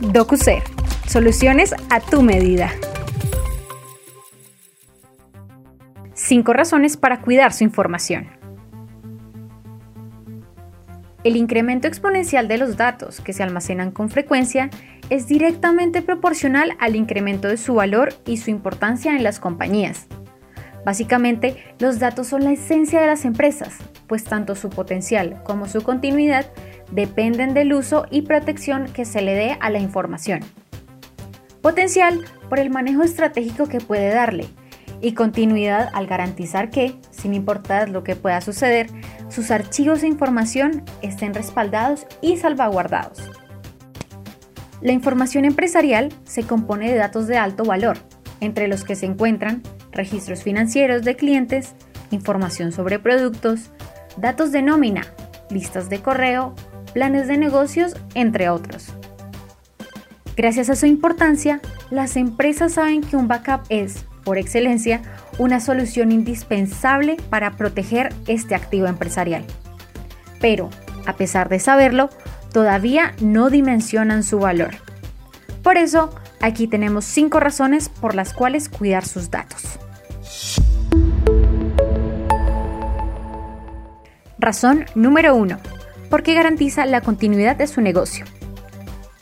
DocuSer, soluciones a tu medida. Cinco razones para cuidar su información. El incremento exponencial de los datos que se almacenan con frecuencia es directamente proporcional al incremento de su valor y su importancia en las compañías. Básicamente, los datos son la esencia de las empresas, pues tanto su potencial como su continuidad dependen del uso y protección que se le dé a la información. Potencial por el manejo estratégico que puede darle y continuidad al garantizar que, sin importar lo que pueda suceder, sus archivos e información estén respaldados y salvaguardados. La información empresarial se compone de datos de alto valor, entre los que se encuentran registros financieros de clientes, información sobre productos, datos de nómina, listas de correo, planes de negocios, entre otros. Gracias a su importancia, las empresas saben que un backup es, por excelencia, una solución indispensable para proteger este activo empresarial. Pero, a pesar de saberlo, todavía no dimensionan su valor. Por eso, aquí tenemos cinco razones por las cuales cuidar sus datos. Razón número 1. Porque garantiza la continuidad de su negocio.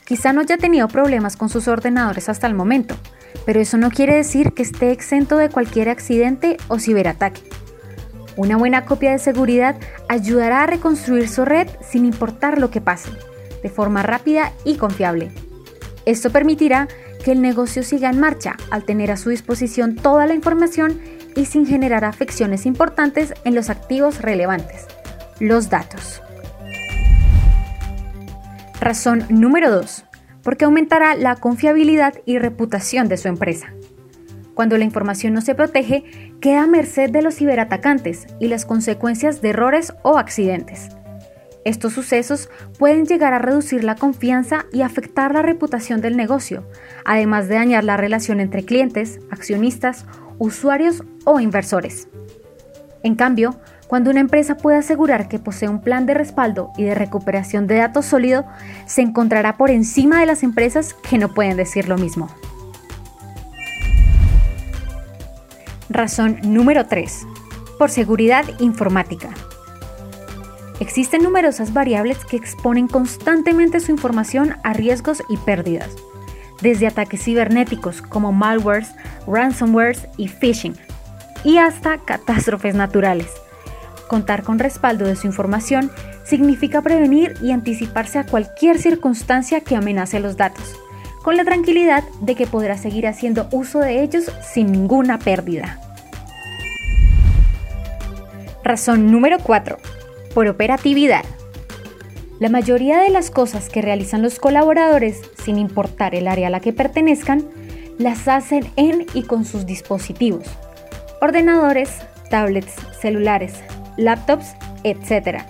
Quizá no haya tenido problemas con sus ordenadores hasta el momento, pero eso no quiere decir que esté exento de cualquier accidente o ciberataque. Una buena copia de seguridad ayudará a reconstruir su red sin importar lo que pase, de forma rápida y confiable. Esto permitirá que el negocio siga en marcha al tener a su disposición toda la información y sin generar afecciones importantes en los activos relevantes los datos. Razón número 2. Porque aumentará la confiabilidad y reputación de su empresa. Cuando la información no se protege, queda a merced de los ciberatacantes y las consecuencias de errores o accidentes. Estos sucesos pueden llegar a reducir la confianza y afectar la reputación del negocio, además de dañar la relación entre clientes, accionistas, usuarios o inversores. En cambio, cuando una empresa puede asegurar que posee un plan de respaldo y de recuperación de datos sólido, se encontrará por encima de las empresas que no pueden decir lo mismo. Razón número 3. Por seguridad informática. Existen numerosas variables que exponen constantemente su información a riesgos y pérdidas, desde ataques cibernéticos como malwares, ransomwares y phishing, y hasta catástrofes naturales. Contar con respaldo de su información significa prevenir y anticiparse a cualquier circunstancia que amenace los datos, con la tranquilidad de que podrá seguir haciendo uso de ellos sin ninguna pérdida. Razón número 4. Por operatividad. La mayoría de las cosas que realizan los colaboradores, sin importar el área a la que pertenezcan, las hacen en y con sus dispositivos. Ordenadores, tablets, celulares, laptops, etc.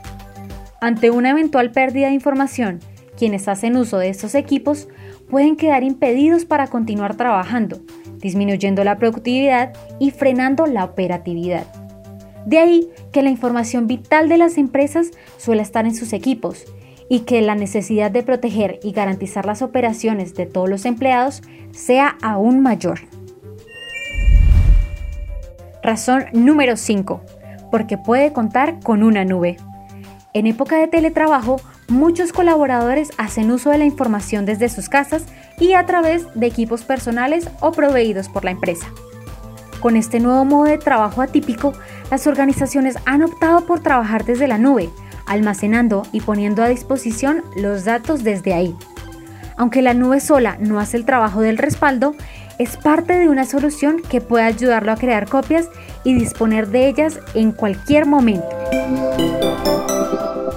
Ante una eventual pérdida de información, quienes hacen uso de estos equipos pueden quedar impedidos para continuar trabajando, disminuyendo la productividad y frenando la operatividad. De ahí que la información vital de las empresas suele estar en sus equipos y que la necesidad de proteger y garantizar las operaciones de todos los empleados sea aún mayor. Razón número 5 porque puede contar con una nube. En época de teletrabajo, muchos colaboradores hacen uso de la información desde sus casas y a través de equipos personales o proveídos por la empresa. Con este nuevo modo de trabajo atípico, las organizaciones han optado por trabajar desde la nube, almacenando y poniendo a disposición los datos desde ahí. Aunque la nube sola no hace el trabajo del respaldo, es parte de una solución que puede ayudarlo a crear copias y disponer de ellas en cualquier momento.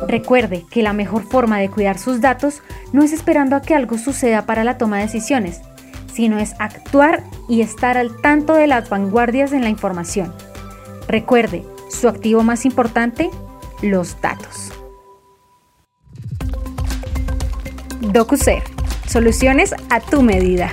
Recuerde que la mejor forma de cuidar sus datos no es esperando a que algo suceda para la toma de decisiones, sino es actuar y estar al tanto de las vanguardias en la información. Recuerde, su activo más importante, los datos. DocuSer, soluciones a tu medida.